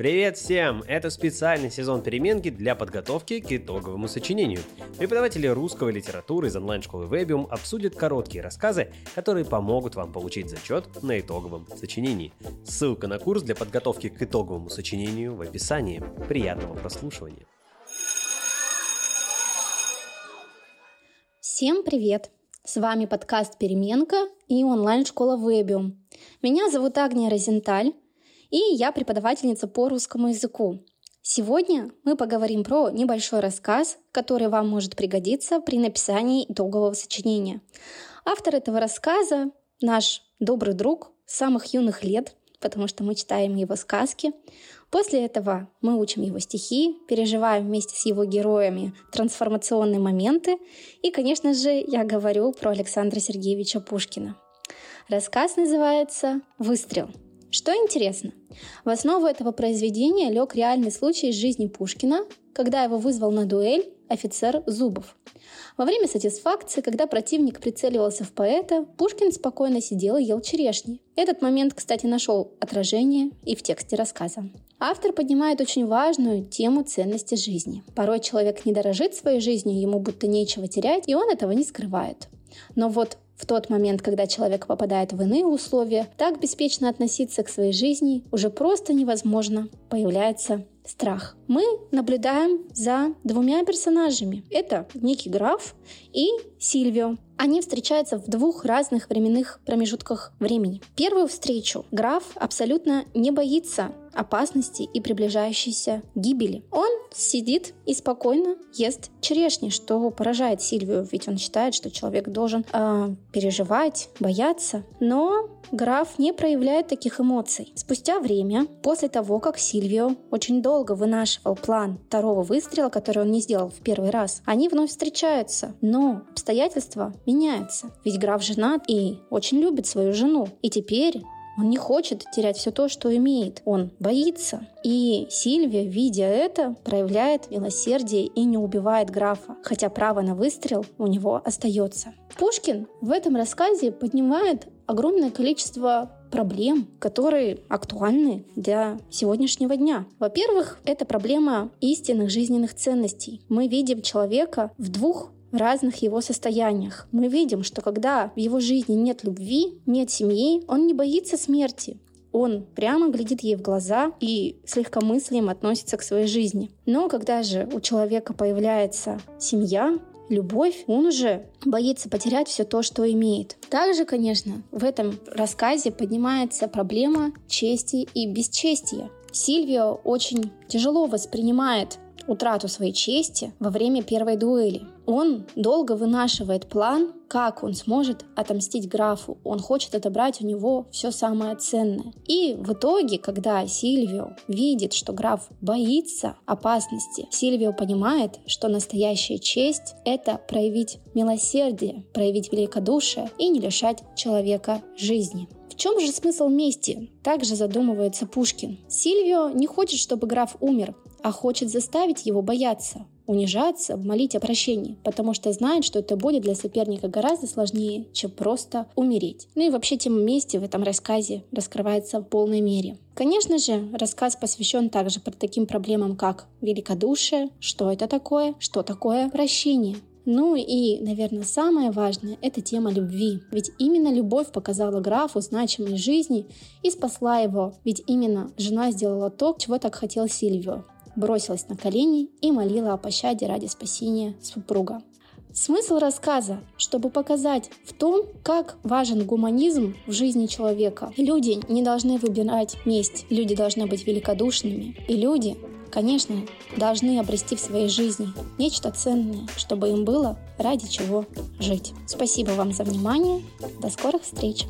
Привет всем! Это специальный сезон переменки для подготовки к итоговому сочинению. Преподаватели русской литературы из онлайн-школы Webium обсудят короткие рассказы, которые помогут вам получить зачет на итоговом сочинении. Ссылка на курс для подготовки к итоговому сочинению в описании. Приятного прослушивания! Всем привет! С вами подкаст «Переменка» и онлайн-школа Webium. Меня зовут Агния Розенталь, и я преподавательница по русскому языку. Сегодня мы поговорим про небольшой рассказ, который вам может пригодиться при написании итогового сочинения. Автор этого рассказа — наш добрый друг с самых юных лет, потому что мы читаем его сказки. После этого мы учим его стихи, переживаем вместе с его героями трансформационные моменты. И, конечно же, я говорю про Александра Сергеевича Пушкина. Рассказ называется «Выстрел». Что интересно, в основу этого произведения лег реальный случай из жизни Пушкина, когда его вызвал на дуэль офицер Зубов. Во время сатисфакции, когда противник прицеливался в поэта, Пушкин спокойно сидел и ел черешни. Этот момент, кстати, нашел отражение и в тексте рассказа. Автор поднимает очень важную тему ценности жизни. Порой человек не дорожит своей жизнью, ему будто нечего терять, и он этого не скрывает. Но вот в тот момент, когда человек попадает в иные условия, так беспечно относиться к своей жизни уже просто невозможно. Появляется страх. Мы наблюдаем за двумя персонажами. Это некий граф и Сильвио. Они встречаются в двух разных временных промежутках времени. Первую встречу граф абсолютно не боится опасности и приближающейся гибели. Он сидит и спокойно ест черешни, что поражает Сильвию, ведь он считает, что человек должен э, переживать, бояться. Но граф не проявляет таких эмоций. Спустя время, после того, как Сильвио очень долго вынашивал план второго выстрела, который он не сделал в первый раз, они вновь встречаются. Но обстоятельства меняются. Ведь граф женат и очень любит свою жену. И теперь он не хочет терять все то, что имеет. Он боится. И Сильвия, видя это, проявляет милосердие и не убивает графа, хотя право на выстрел у него остается. Пушкин в этом рассказе поднимает огромное количество проблем, которые актуальны для сегодняшнего дня. Во-первых, это проблема истинных жизненных ценностей. Мы видим человека в двух в разных его состояниях. Мы видим, что когда в его жизни нет любви, нет семьи, он не боится смерти. Он прямо глядит ей в глаза и с легкомыслием относится к своей жизни. Но когда же у человека появляется семья, любовь, он уже боится потерять все то, что имеет. Также, конечно, в этом рассказе поднимается проблема чести и бесчестия. Сильвио очень тяжело воспринимает утрату своей чести во время первой дуэли. Он долго вынашивает план, как он сможет отомстить графу. Он хочет отобрать у него все самое ценное. И в итоге, когда Сильвио видит, что граф боится опасности, Сильвио понимает, что настоящая честь — это проявить милосердие, проявить великодушие и не лишать человека жизни. Чем же смысл мести? Также задумывается Пушкин. Сильвио не хочет, чтобы граф умер, а хочет заставить его бояться, унижаться, молить о прощении, потому что знает, что это будет для соперника гораздо сложнее, чем просто умереть. Ну и вообще тема мести в этом рассказе раскрывается в полной мере. Конечно же, рассказ посвящен также таким проблемам, как великодушие, что это такое, что такое прощение. Ну и, наверное, самое важное – это тема любви. Ведь именно любовь показала графу значимость жизни и спасла его. Ведь именно жена сделала то, чего так хотел Сильвио бросилась на колени и молила о пощаде ради спасения супруга. Смысл рассказа, чтобы показать в том, как важен гуманизм в жизни человека. Люди не должны выбирать месть, люди должны быть великодушными. И люди, конечно, должны обрести в своей жизни нечто ценное, чтобы им было ради чего жить. Спасибо вам за внимание. До скорых встреч!